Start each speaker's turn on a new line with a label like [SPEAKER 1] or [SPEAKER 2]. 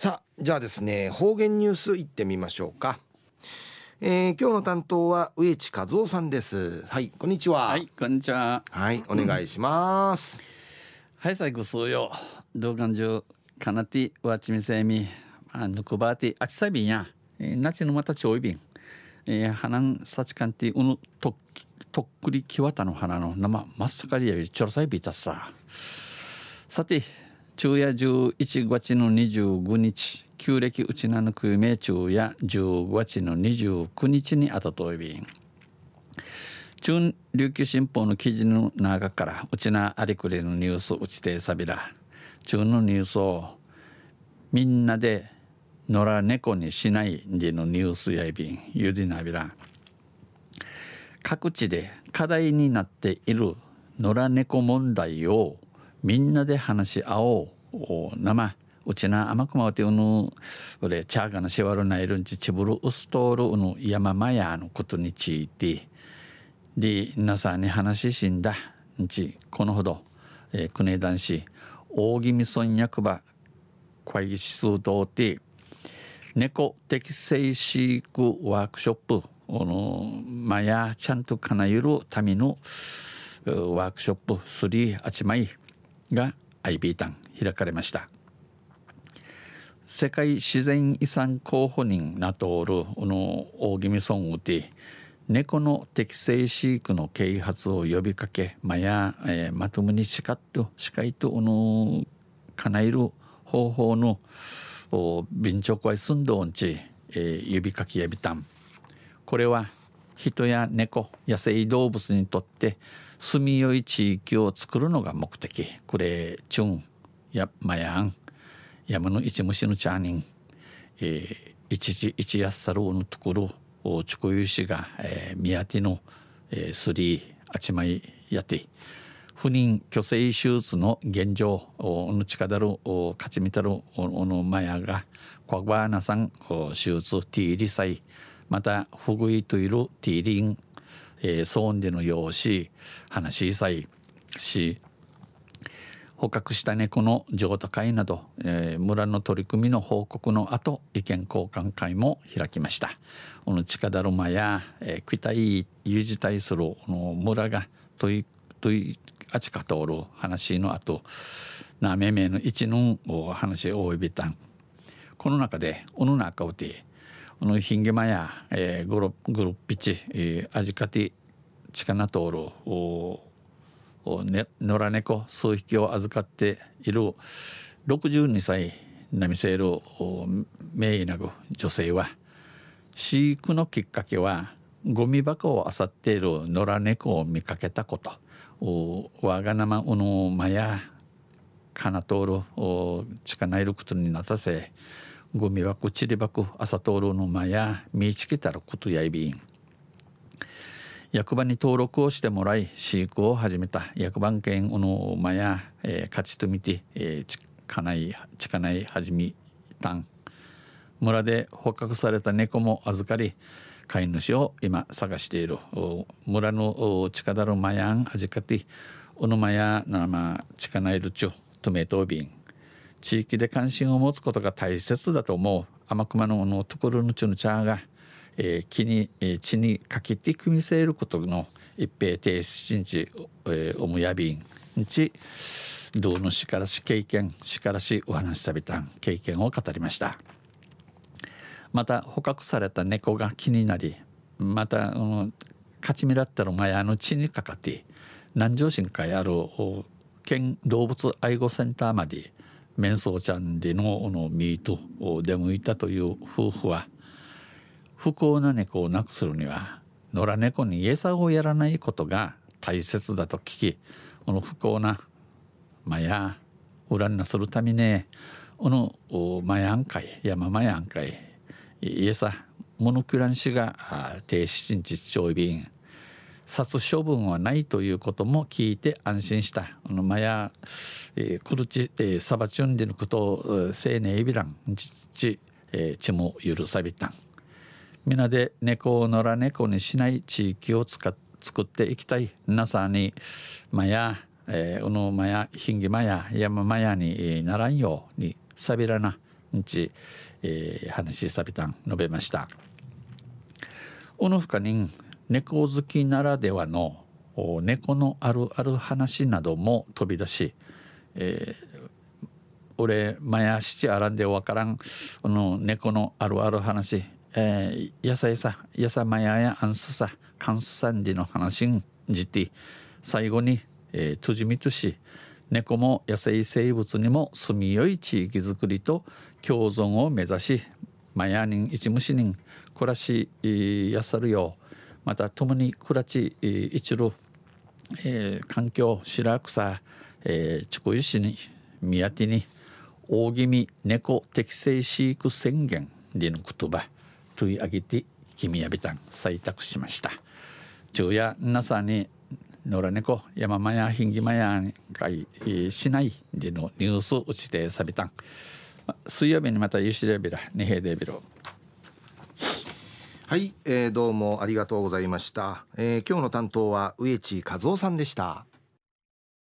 [SPEAKER 1] さあじゃあですね方言ニュースいってみましょうか。えー、今日の担当は植地和夫さんです。はいこんにちは。
[SPEAKER 2] はいこんにちは。
[SPEAKER 1] はいお願いします、
[SPEAKER 2] うん、はい最後そうよ。動画上かなてわちみせみ。あぬくばてあちさびんや。なちのまたちょいびん。えー、花んさちかんてうぬとっとっくりきわたの花の生真っ盛りやりちょろさいびたさ。さて昼夜11月の25日旧暦うちなぬくめ昼夜15月の29日にあたといびん中琉球新報の記事の中からうちなありくれのニュースうちてさびら。中のニュースをみんなで野良猫にしないでのニュースやいびんゆでなびら。各地で課題になっている野良猫問題をみんなで話し合おう。生うちな甘くまてうぬうれチャーガなしわるないるんちちぶるうすとるうぬ山まやのことについてで皆さんに話ししんだんちこのほど、えー、国男子大宜味村役場会議室堂で猫適正飼育ワークショップこのまやちゃんとかなゆるためのワークショップ3あちまいが IB タン開かれました。世界自然遺産候補人なとおるこの大宜味村うて猫の適正飼育の啓発を呼びかけまや、えー、まともにしかっとしかいとこのかなえる方法の便直会寸胴んち、えー、指かきやびたん。これは人や猫野生動物にとって住みよい地域を作るのが目的。これチュン。やマヤン山の一虫のチャーニン、えー、一時一やっさるのところをチュコユシが、えー、宮手の、えー、スリーあちまいやて不妊去勢手術の現状の力だる勝ちみたるおのマヤがコバーナさん手術ティーリサイまたフグイといるティーリンえー、騒音での用紙話しさいし捕獲した猫の譲渡会など、えー、村の取り組みの報告の後意見交換会も開きました。この近だるまや、えー、期待有事対するこの村がといといあちか通る話の後なめめの一の話をおいびた。んこの中でおの中をてこのヒンゲマや、えー、グログルピチ、えー、アジカティチカナトールおお、野良猫数匹を預かっている62歳ナミセール名医なぐ女性は飼育のきっかけはゴミ箱を漁っている野良猫を見かけたこと。わがなまうのまやかなとおる近ないることになったせゴミ箱ちり箱朝通るのまや見つけたらことやいびん。役場に登録をしてもらい飼育を始めた。役番犬のまや、えー、勝ちと見て、えー、ちかないちかない始めたん。村で捕獲された猫も預かり飼い主を今探している。村の近だるまやんあじかておのまやなまちかないるちゅとめとびん地域で関心を持つことが大切だと思う。天熊ののところのちゅの茶が、えー、木に、えー、地にかけて組みせることの一平定七日、えー、おむやびんち道のしからし経験しからしお話しさびたん経験を語りました。また捕獲された猫が気になりまた、うん、勝ち目だったら前あの地にかかって南城市にかある県動物愛護センターまでメンソーちゃんでののミートを出向いたという夫婦は不幸な猫をなくするには野良猫に餌をやらないことが大切だと聞きこの不幸なマヤ裏なするためにこのマヤン会山マヤン会餌モノキュラン氏が停止日長便殺処分はないということも聞いて安心した。このマヤ、えー、クルチ、えー、サバチュンディのことを青年エビラン、ちち、えー、ちも許さびたん。皆で猫を野良猫にしない地域を使っ作っていきたい。皆さんに、マヤ、えー、うのマヤ、ヒンギマヤ、山マヤにならんように、さびらな、日、えー、話さびたん述べましたおのふかに猫好きならではの猫のあるある話なども飛び出し、えー、俺マヤ七あらんでわからんこの猫のあるある話、えー、野菜さ野菜マヤやアンスさカンスサンディの話にじて最後に、えー、とじみとし猫も野生生物にも住みよい地域づくりと共存を目指しマヤ人一虫人暮らしやさるようまた共に暮らち一路、えー、環境白草、えー、チコユシに宮手に大気味猫適正飼育宣言での言葉。問い上げて君やびたん採択しました昼夜なさに野良猫山間やひんぎまやにかいしないでのニュースを打ちてさびたん水曜日にまたゆしレビラ二平デビロ
[SPEAKER 1] はい、えー、どうもありがとうございました、えー、今日の担当は植地和夫さんでした。